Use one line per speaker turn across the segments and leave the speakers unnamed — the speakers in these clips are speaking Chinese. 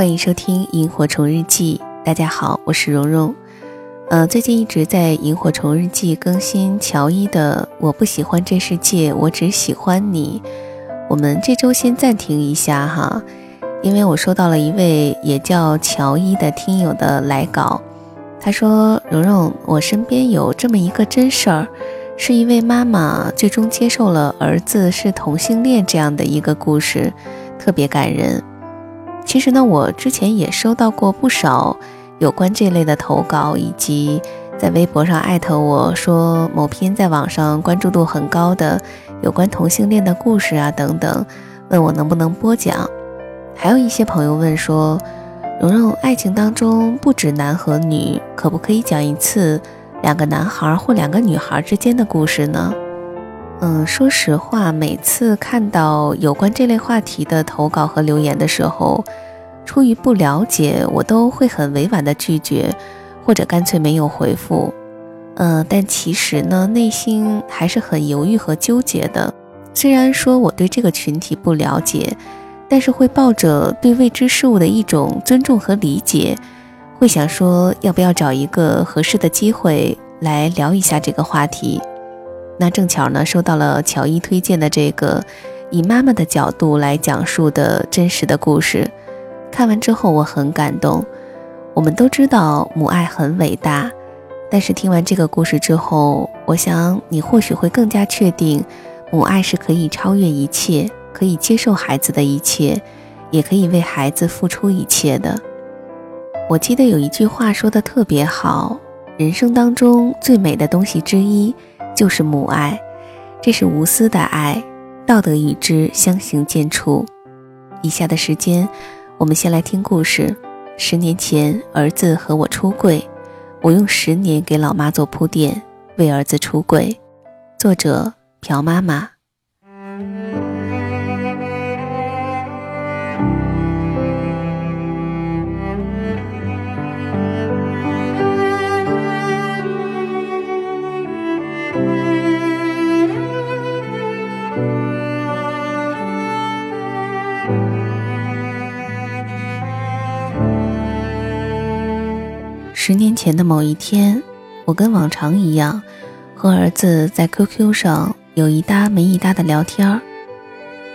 欢迎收听《萤火虫日记》，大家好，我是蓉蓉。呃，最近一直在《萤火虫日记》更新乔伊的《我不喜欢这世界，我只喜欢你》。我们这周先暂停一下哈，因为我收到了一位也叫乔伊的听友的来稿。他说：“蓉蓉，我身边有这么一个真事儿，是一位妈妈最终接受了儿子是同性恋这样的一个故事，特别感人。”其实呢，我之前也收到过不少有关这类的投稿，以及在微博上艾特我说某篇在网上关注度很高的有关同性恋的故事啊等等，问我能不能播讲。还有一些朋友问说，蓉蓉，爱情当中不止男和女，可不可以讲一次两个男孩或两个女孩之间的故事呢？嗯，说实话，每次看到有关这类话题的投稿和留言的时候，出于不了解，我都会很委婉的拒绝，或者干脆没有回复。嗯，但其实呢，内心还是很犹豫和纠结的。虽然说我对这个群体不了解，但是会抱着对未知事物的一种尊重和理解，会想说要不要找一个合适的机会来聊一下这个话题。那正巧呢，收到了乔伊推荐的这个以妈妈的角度来讲述的真实的故事。看完之后，我很感动。我们都知道母爱很伟大，但是听完这个故事之后，我想你或许会更加确定，母爱是可以超越一切，可以接受孩子的一切，也可以为孩子付出一切的。我记得有一句话说的特别好：人生当中最美的东西之一。就是母爱，这是无私的爱，道德与之相形见绌。以下的时间，我们先来听故事。十年前，儿子和我出柜，我用十年给老妈做铺垫，为儿子出柜。作者：朴妈妈。十年前的某一天，我跟往常一样，和儿子在 QQ 上有一搭没一搭的聊天。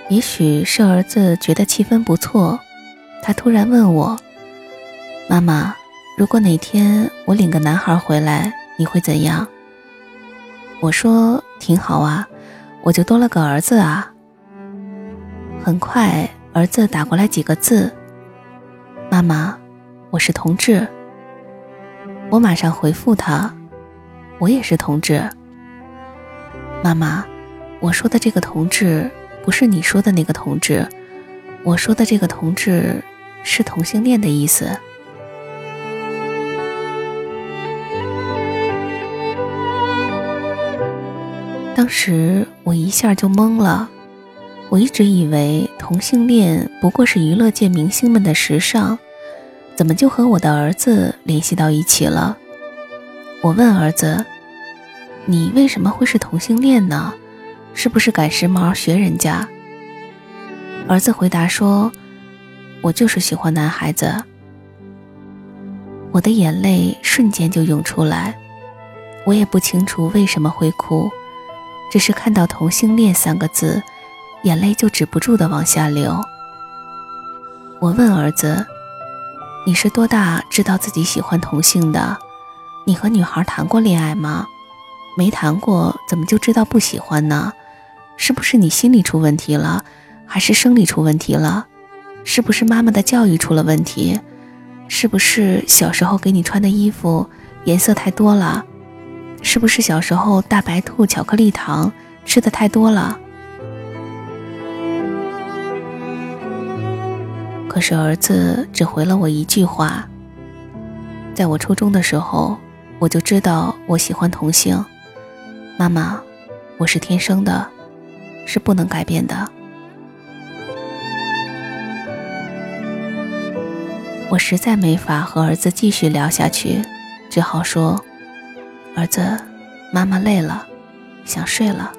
也许是儿子觉得气氛不错，他突然问我：“妈妈，如果哪天我领个男孩回来，你会怎样？”我说：“挺好啊，我就多了个儿子啊。”很快，儿子打过来几个字：“妈妈，我是同志。”我马上回复他：“我也是同志。”妈妈，我说的这个同志不是你说的那个同志，我说的这个同志是同性恋的意思。当时我一下就懵了，我一直以为同性恋不过是娱乐界明星们的时尚。怎么就和我的儿子联系到一起了？我问儿子：“你为什么会是同性恋呢？是不是赶时髦学人家？”儿子回答说：“我就是喜欢男孩子。”我的眼泪瞬间就涌出来，我也不清楚为什么会哭，只是看到同性恋三个字，眼泪就止不住的往下流。我问儿子：“你是多大知道自己喜欢同性的？你和女孩谈过恋爱吗？没谈过，怎么就知道不喜欢呢？是不是你心理出问题了，还是生理出问题了？是不是妈妈的教育出了问题？是不是小时候给你穿的衣服颜色太多了？是不是小时候大白兔巧克力糖吃的太多了？”可是儿子只回了我一句话。在我初中的时候，我就知道我喜欢同性。妈妈，我是天生的，是不能改变的。我实在没法和儿子继续聊下去，只好说：“儿子，妈妈累了，想睡了。”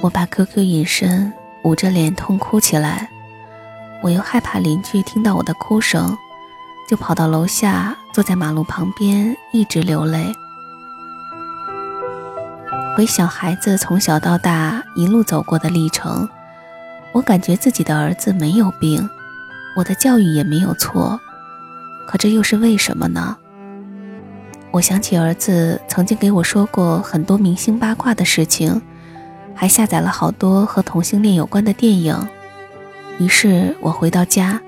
我把 QQ 隐身，捂着脸痛哭起来。我又害怕邻居听到我的哭声，就跑到楼下，坐在马路旁边，一直流泪。回想孩子从小到大一路走过的历程，我感觉自己的儿子没有病，我的教育也没有错，可这又是为什么呢？我想起儿子曾经给我说过很多明星八卦的事情。还下载了好多和同性恋有关的电影，于是我回到家，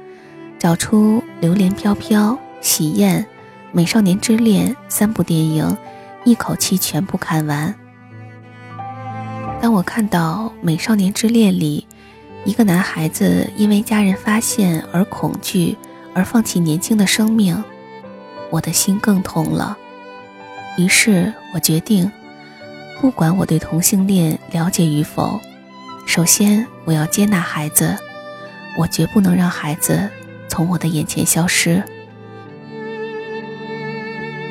找出《榴莲飘飘》《喜宴》《美少年之恋》三部电影，一口气全部看完。当我看到《美少年之恋》里一个男孩子因为家人发现而恐惧而放弃年轻的生命，我的心更痛了。于是我决定。不管我对同性恋了解与否，首先我要接纳孩子，我绝不能让孩子从我的眼前消失。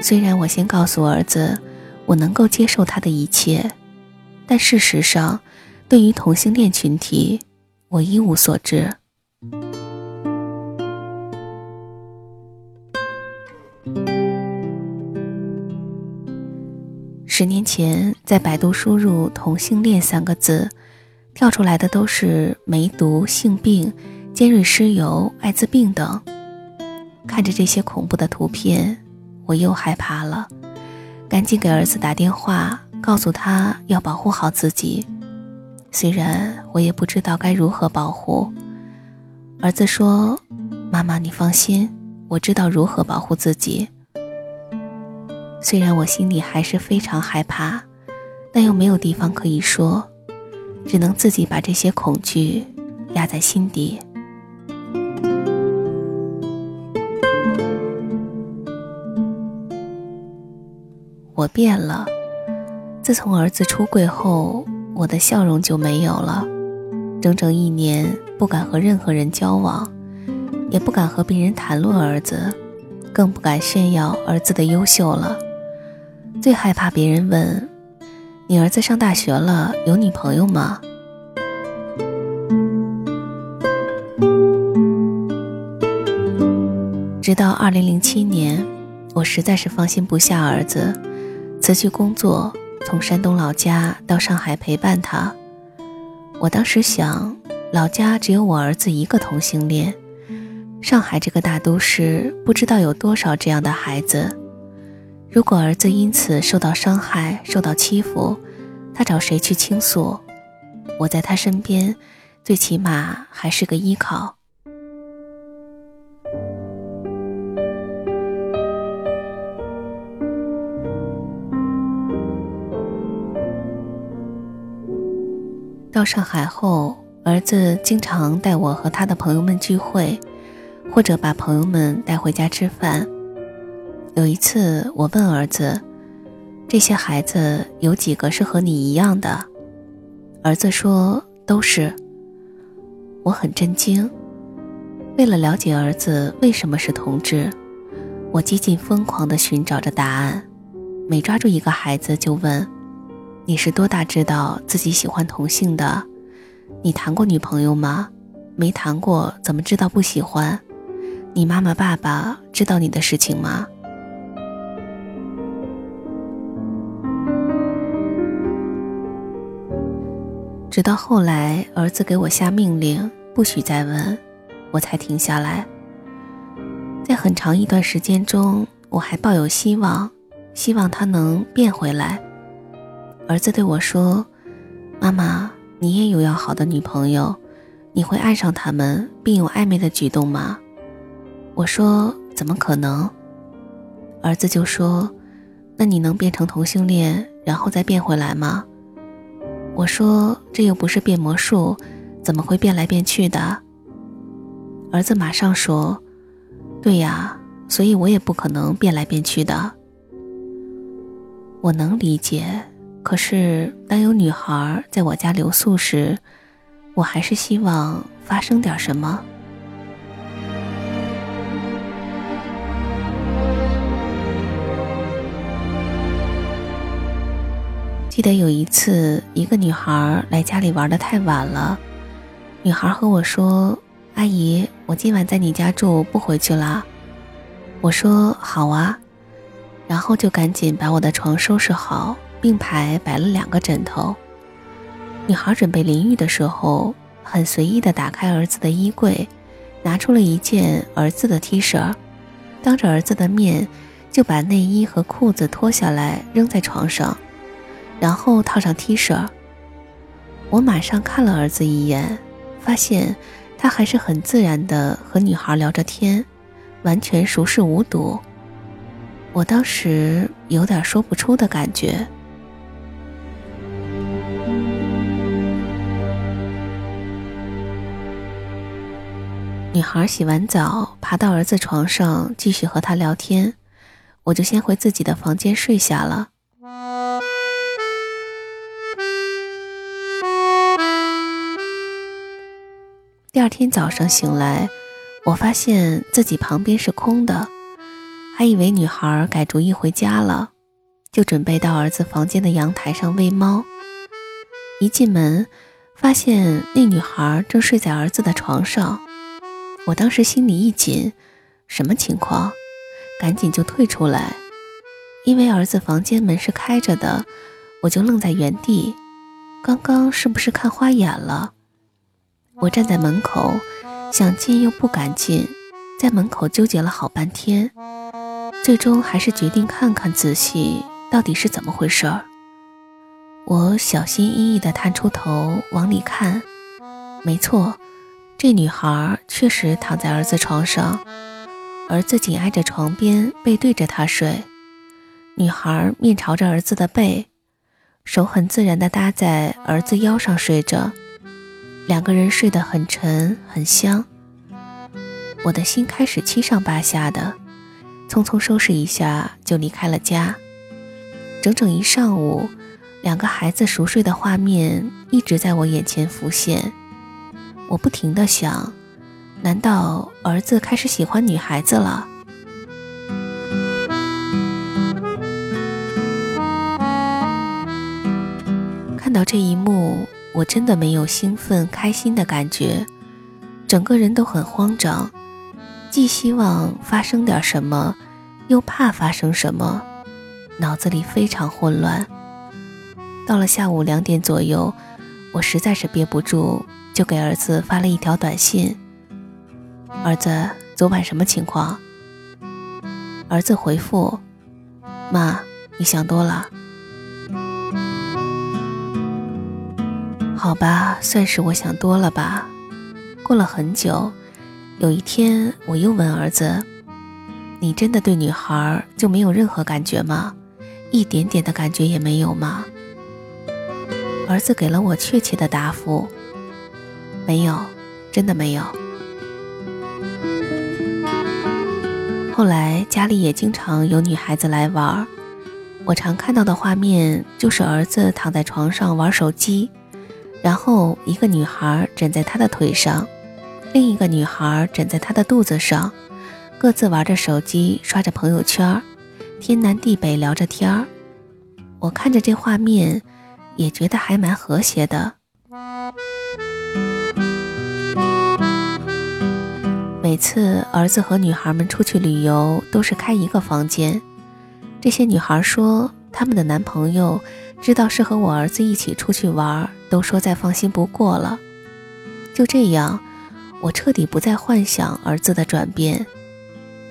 虽然我先告诉儿子，我能够接受他的一切，但事实上，对于同性恋群体，我一无所知。十年前，在百度输入“同性恋”三个字，跳出来的都是梅毒、性病、尖锐湿疣、艾滋病等。看着这些恐怖的图片，我又害怕了，赶紧给儿子打电话，告诉他要保护好自己。虽然我也不知道该如何保护，儿子说：“妈妈，你放心，我知道如何保护自己。”虽然我心里还是非常害怕，但又没有地方可以说，只能自己把这些恐惧压在心底。我变了，自从儿子出柜后，我的笑容就没有了，整整一年不敢和任何人交往，也不敢和别人谈论儿子，更不敢炫耀儿子的优秀了。最害怕别人问：“你儿子上大学了，有女朋友吗？”直到二零零七年，我实在是放心不下儿子，辞去工作，从山东老家到上海陪伴他。我当时想，老家只有我儿子一个同性恋，上海这个大都市不知道有多少这样的孩子。如果儿子因此受到伤害、受到欺负，他找谁去倾诉？我在他身边，最起码还是个依靠。到上海后，儿子经常带我和他的朋友们聚会，或者把朋友们带回家吃饭。有一次，我问儿子：“这些孩子有几个是和你一样的？”儿子说：“都是。”我很震惊。为了了解儿子为什么是同志，我几近疯狂地寻找着答案。每抓住一个孩子就问：“你是多大知道自己喜欢同性的？你谈过女朋友吗？没谈过，怎么知道不喜欢？你妈妈爸爸知道你的事情吗？直到后来，儿子给我下命令，不许再问，我才停下来。在很长一段时间中，我还抱有希望，希望他能变回来。儿子对我说：“妈妈，你也有要好的女朋友，你会爱上他们并有暧昧的举动吗？”我说：“怎么可能？”儿子就说：“那你能变成同性恋，然后再变回来吗？”我说：“这又不是变魔术，怎么会变来变去的？”儿子马上说：“对呀，所以我也不可能变来变去的。”我能理解，可是当有女孩在我家留宿时，我还是希望发生点什么。记得有一次，一个女孩来家里玩的太晚了。女孩和我说：“阿姨，我今晚在你家住，不回去了。”我说：“好啊。”然后就赶紧把我的床收拾好，并排摆了两个枕头。女孩准备淋浴的时候，很随意地打开儿子的衣柜，拿出了一件儿子的 T 恤，当着儿子的面就把内衣和裤子脱下来扔在床上。然后套上 T 恤，我马上看了儿子一眼，发现他还是很自然的和女孩聊着天，完全熟视无睹。我当时有点说不出的感觉。女孩洗完澡，爬到儿子床上继续和他聊天，我就先回自己的房间睡下了。第二天早上醒来，我发现自己旁边是空的，还以为女孩改主意回家了，就准备到儿子房间的阳台上喂猫。一进门，发现那女孩正睡在儿子的床上，我当时心里一紧，什么情况？赶紧就退出来，因为儿子房间门是开着的，我就愣在原地，刚刚是不是看花眼了？我站在门口，想进又不敢进，在门口纠结了好半天，最终还是决定看看仔细到底是怎么回事儿。我小心翼翼地探出头往里看，没错，这女孩确实躺在儿子床上，儿子紧挨着床边，背对着她睡，女孩面朝着儿子的背，手很自然地搭在儿子腰上睡着。两个人睡得很沉很香，我的心开始七上八下的，匆匆收拾一下就离开了家。整整一上午，两个孩子熟睡的画面一直在我眼前浮现。我不停地想，难道儿子开始喜欢女孩子了？看到这一幕。我真的没有兴奋开心的感觉，整个人都很慌张，既希望发生点什么，又怕发生什么，脑子里非常混乱。到了下午两点左右，我实在是憋不住，就给儿子发了一条短信：“儿子，昨晚什么情况？”儿子回复：“妈，你想多了。”好吧，算是我想多了吧。过了很久，有一天我又问儿子：“你真的对女孩就没有任何感觉吗？一点点的感觉也没有吗？”儿子给了我确切的答复：“没有，真的没有。”后来家里也经常有女孩子来玩，我常看到的画面就是儿子躺在床上玩手机。然后，一个女孩枕在他的腿上，另一个女孩枕在他的肚子上，各自玩着手机，刷着朋友圈，天南地北聊着天儿。我看着这画面，也觉得还蛮和谐的。每次儿子和女孩们出去旅游，都是开一个房间。这些女孩说，她们的男朋友知道是和我儿子一起出去玩，都说再放心不过了。就这样，我彻底不再幻想儿子的转变。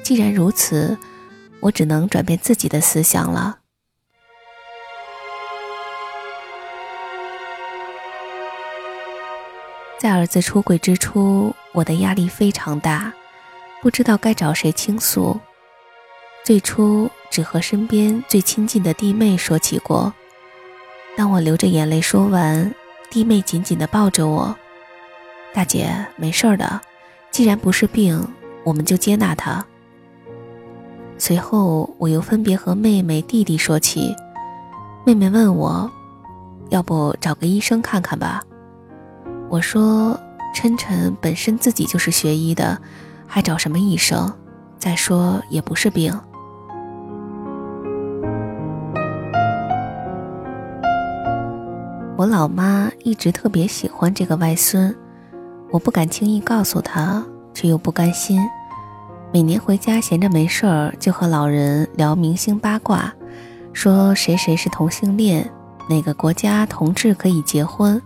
既然如此，我只能转变自己的思想了。在儿子出轨之初，我的压力非常大，不知道该找谁倾诉。最初只和身边最亲近的弟妹说起过。当我流着眼泪说完，弟妹紧紧地抱着我：“大姐，没事的，既然不是病，我们就接纳他。”随后我又分别和妹妹、弟弟说起。妹妹问我：“要不找个医生看看吧？”我说：“琛琛本身自己就是学医的，还找什么医生？再说也不是病。”我老妈一直特别喜欢这个外孙，我不敢轻易告诉她，却又不甘心。每年回家闲着没事儿，就和老人聊明星八卦，说谁谁是同性恋，哪个国家同志可以结婚。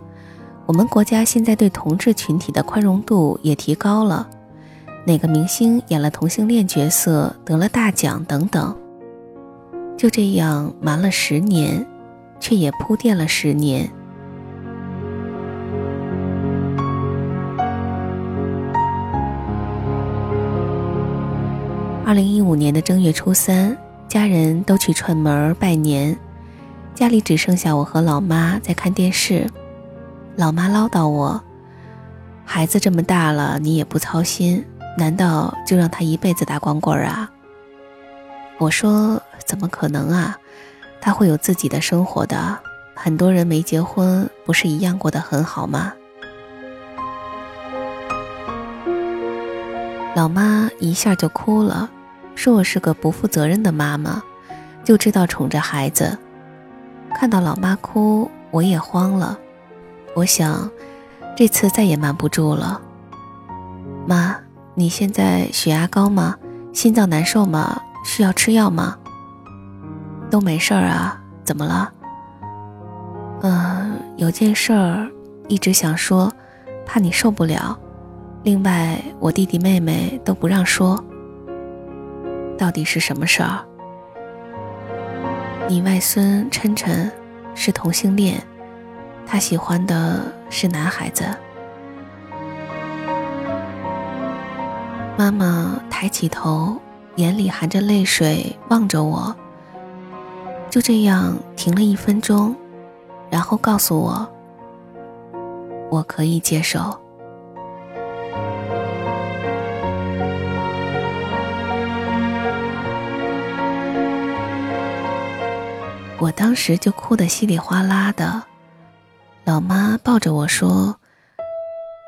我们国家现在对同志群体的宽容度也提高了，哪个明星演了同性恋角色得了大奖等等。就这样瞒了十年，却也铺垫了十年。二零一五年的正月初三，家人都去串门拜年，家里只剩下我和老妈在看电视。老妈唠叨我：“孩子这么大了，你也不操心，难道就让他一辈子打光棍啊？”我说：“怎么可能啊？他会有自己的生活的。很多人没结婚，不是一样过得很好吗？”老妈一下就哭了，说我是个不负责任的妈妈，就知道宠着孩子。看到老妈哭，我也慌了。我想，这次再也瞒不住了。妈，你现在血压高吗？心脏难受吗？需要吃药吗？都没事儿啊，怎么了？嗯，有件事儿一直想说，怕你受不了。另外，我弟弟妹妹都不让说。到底是什么事儿？你外孙琛琛是同性恋。他喜欢的是男孩子。妈妈抬起头，眼里含着泪水望着我。就这样停了一分钟，然后告诉我：“我可以接受。”我当时就哭得稀里哗啦的。老妈抱着我说：“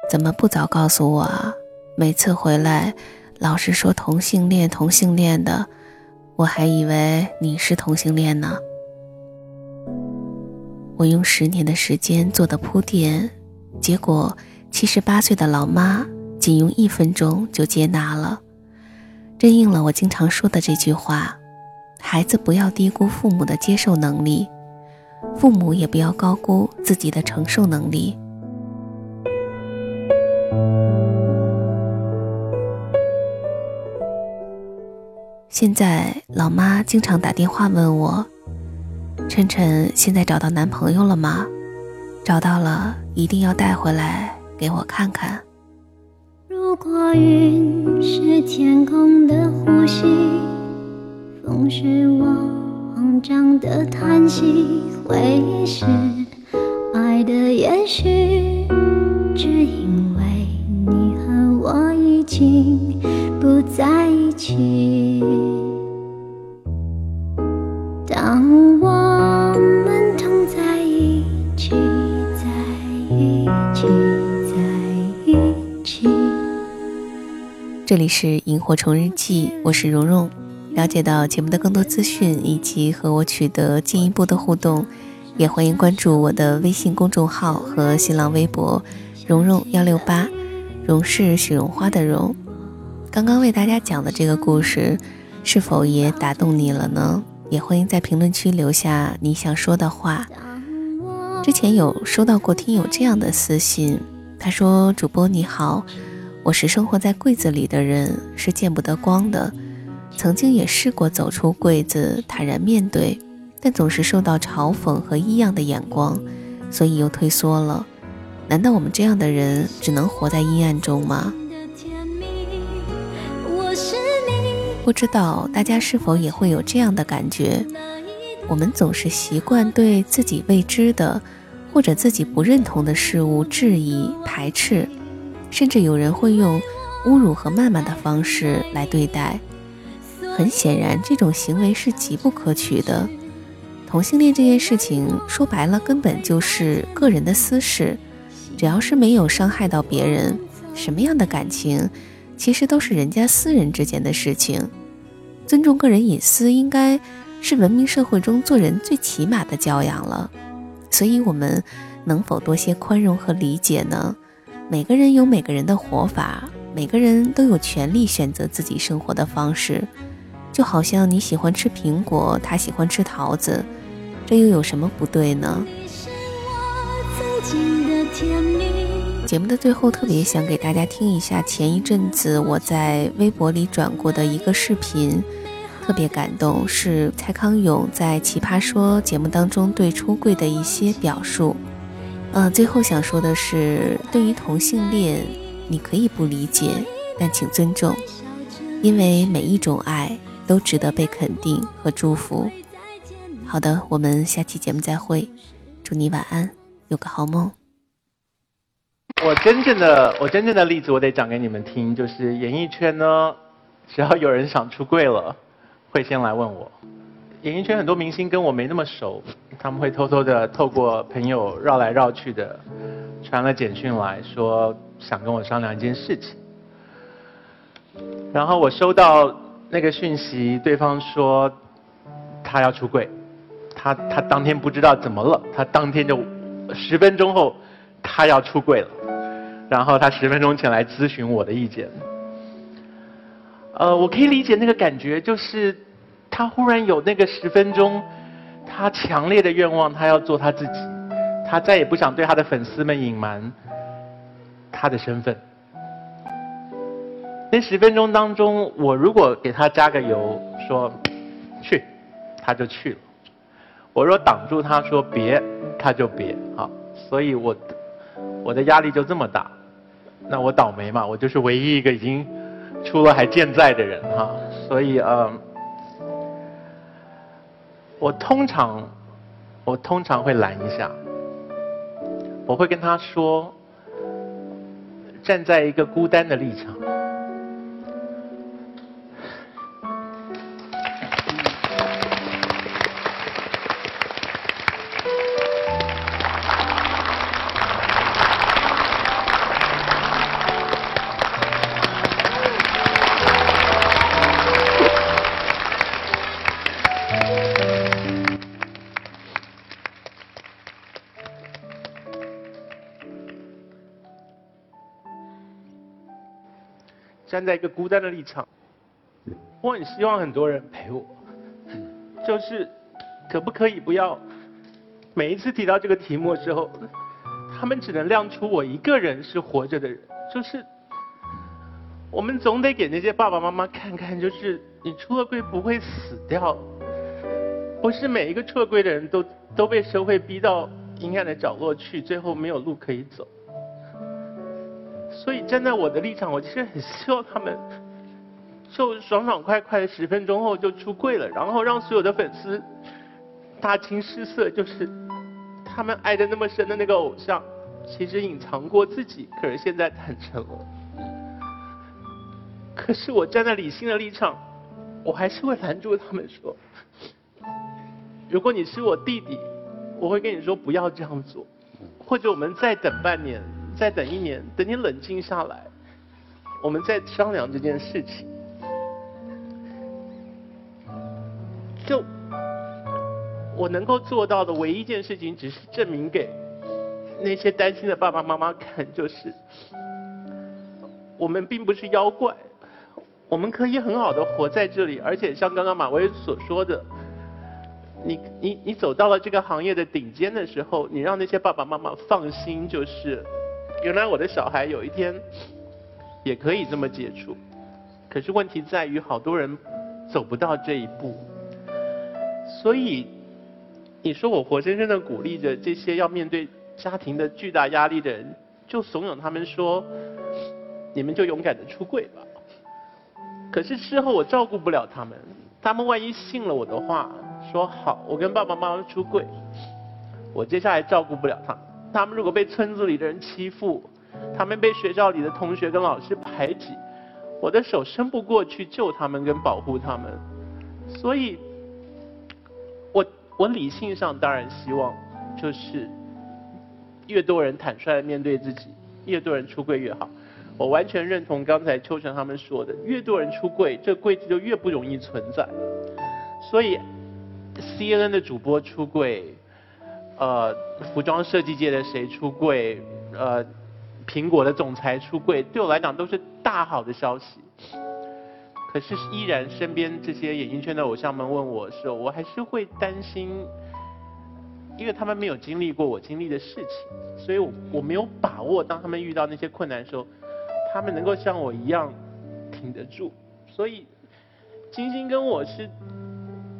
怎么不早告诉我啊？每次回来，老是说同性恋，同性恋的，我还以为你是同性恋呢。”我用十年的时间做的铺垫，结果七十八岁的老妈仅用一分钟就接纳了，真应了我经常说的这句话：孩子不要低估父母的接受能力。父母也不要高估自己的承受能力。现在老妈经常打电话问我：“晨晨现在找到男朋友了吗？找到了，一定要带回来给我看看。”
如果云是天空的呼吸，风是我。慌张的叹息，回忆是爱的延续，只因为你和我已经不在一起。当我们同在一起，在一起，在一起。
这里是萤火虫日记，我是蓉蓉。了解到节目的更多资讯以及和我取得进一步的互动，也欢迎关注我的微信公众号和新浪微博“蓉蓉幺六八”，蓉是许绒花的蓉。刚刚为大家讲的这个故事，是否也打动你了呢？也欢迎在评论区留下你想说的话。之前有收到过听友这样的私信，他说：“主播你好，我是生活在柜子里的人，是见不得光的。曾经也试过走出柜子，坦然面对，但总是受到嘲讽和异样的眼光，所以又退缩了。难道我们这样的人只能活在阴暗中吗？”不知道大家是否也会有这样的感觉？我们总是习惯对自己未知的或者自己不认同的事物质疑、排斥，甚至有人会用侮辱和谩骂的方式来对待。很显然，这种行为是极不可取的。同性恋这件事情说白了，根本就是个人的私事，只要是没有伤害到别人，什么样的感情？其实都是人家私人之间的事情，尊重个人隐私应该是文明社会中做人最起码的教养了。所以，我们能否多些宽容和理解呢？每个人有每个人的活法，每个人都有权利选择自己生活的方式。就好像你喜欢吃苹果，他喜欢吃桃子，这又有什么不对呢？节目的最后，特别想给大家听一下前一阵子我在微博里转过的一个视频，特别感动，是蔡康永在《奇葩说》节目当中对出柜的一些表述。呃，最后想说的是，对于同性恋，你可以不理解，但请尊重，因为每一种爱都值得被肯定和祝福。好的，我们下期节目再会，祝你晚安，有个好梦。
我真正的我真正的例子，我得讲给你们听。就是演艺圈呢，只要有人想出柜了，会先来问我。演艺圈很多明星跟我没那么熟，他们会偷偷的透过朋友绕来绕去的，传了简讯来说想跟我商量一件事情。然后我收到那个讯息，对方说他要出柜，他他当天不知道怎么了，他当天就十分钟后他要出柜了。然后他十分钟前来咨询我的意见。呃，我可以理解那个感觉，就是他忽然有那个十分钟，他强烈的愿望，他要做他自己，他再也不想对他的粉丝们隐瞒他的身份。那十分钟当中，我如果给他加个油，说去，他就去了；我若挡住他说别，他就别。好，所以我。我的压力就这么大，那我倒霉嘛，我就是唯一一个已经出了还健在的人哈，所以呃，我通常我通常会拦一下，我会跟他说，站在一个孤单的立场。站在一个孤单的立场，我很希望很多人陪我，就是可不可以不要每一次提到这个题目的时候，他们只能亮出我一个人是活着的人，就是我们总得给那些爸爸妈妈看看，就是你出了柜不会死掉，不是每一个出了柜的人都都被社会逼到阴暗的角落去，最后没有路可以走。所以站在我的立场，我其实很希望他们就爽爽快快的十分钟后就出柜了，然后让所有的粉丝大惊失色，就是他们爱的那么深的那个偶像，其实隐藏过自己，可是现在坦诚了。可是我站在理性的立场，我还是会拦住他们说：如果你是我弟弟，我会跟你说不要这样做，或者我们再等半年。再等一年，等你冷静下来，我们再商量这件事情。就我能够做到的唯一一件事情，只是证明给那些担心的爸爸妈妈看，就是我们并不是妖怪，我们可以很好的活在这里，而且像刚刚马薇所说的，你你你走到了这个行业的顶尖的时候，你让那些爸爸妈妈放心，就是原来我的小孩有一天也可以这么接触，可是问题在于好多人走不到这一步，所以。你说我活生生的鼓励着这些要面对家庭的巨大压力的人，就怂恿他们说：“你们就勇敢的出柜吧。”可是事后我照顾不了他们，他们万一信了我的话，说好我跟爸爸妈妈出柜，我接下来照顾不了他们。他们如果被村子里的人欺负，他们被学校里的同学跟老师排挤，我的手伸不过去救他们跟保护他们，所以。我我理性上当然希望，就是越多人坦率的面对自己，越多人出柜越好。我完全认同刚才秋成他们说的，越多人出柜，这柜子就越不容易存在。所以，CNN 的主播出柜，呃，服装设计界的谁出柜，呃，苹果的总裁出柜，对我来讲都是大好的消息。可是依然，身边这些演艺圈的偶像们问我的时候，我还是会担心，因为他们没有经历过我经历的事情，所以我我没有把握，当他们遇到那些困难的时候，他们能够像我一样挺得住。所以，金星跟我是，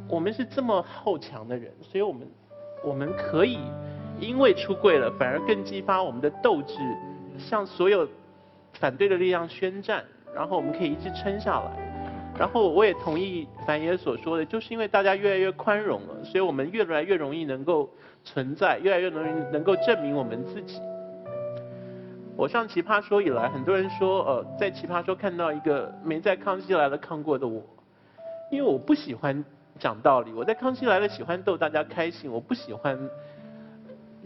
我们是这么好强的人，所以我们我们可以因为出柜了，反而更激发我们的斗志，向所有反对的力量宣战，然后我们可以一直撑下来。然后我也同意樊爷所说的，就是因为大家越来越宽容了，所以我们越来越容易能够存在，越来越容易能够证明我们自己。我上奇葩说以来，很多人说，呃，在奇葩说看到一个没在康熙来了看过的我，因为我不喜欢讲道理，我在康熙来了喜欢逗大家开心，我不喜欢。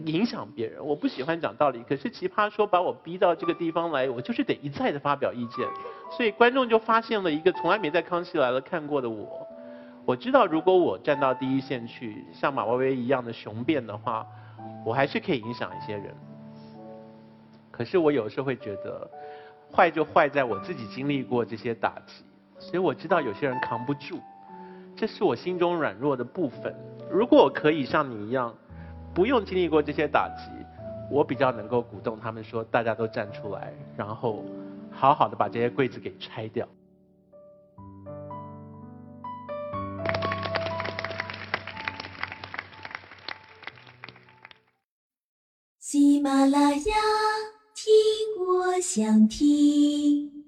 影响别人，我不喜欢讲道理。可是奇葩说把我逼到这个地方来，我就是得一再的发表意见。所以观众就发现了一个从来没在康熙来了看过的我。我知道如果我站到第一线去，像马薇薇一样的雄辩的话，我还是可以影响一些人。可是我有时候会觉得，坏就坏在我自己经历过这些打击，所以我知道有些人扛不住，这是我心中软弱的部分。如果我可以像你一样。不用经历过这些打击，我比较能够鼓动他们说，大家都站出来，然后好好的把这些柜子给拆掉。
喜马拉雅，听我想听。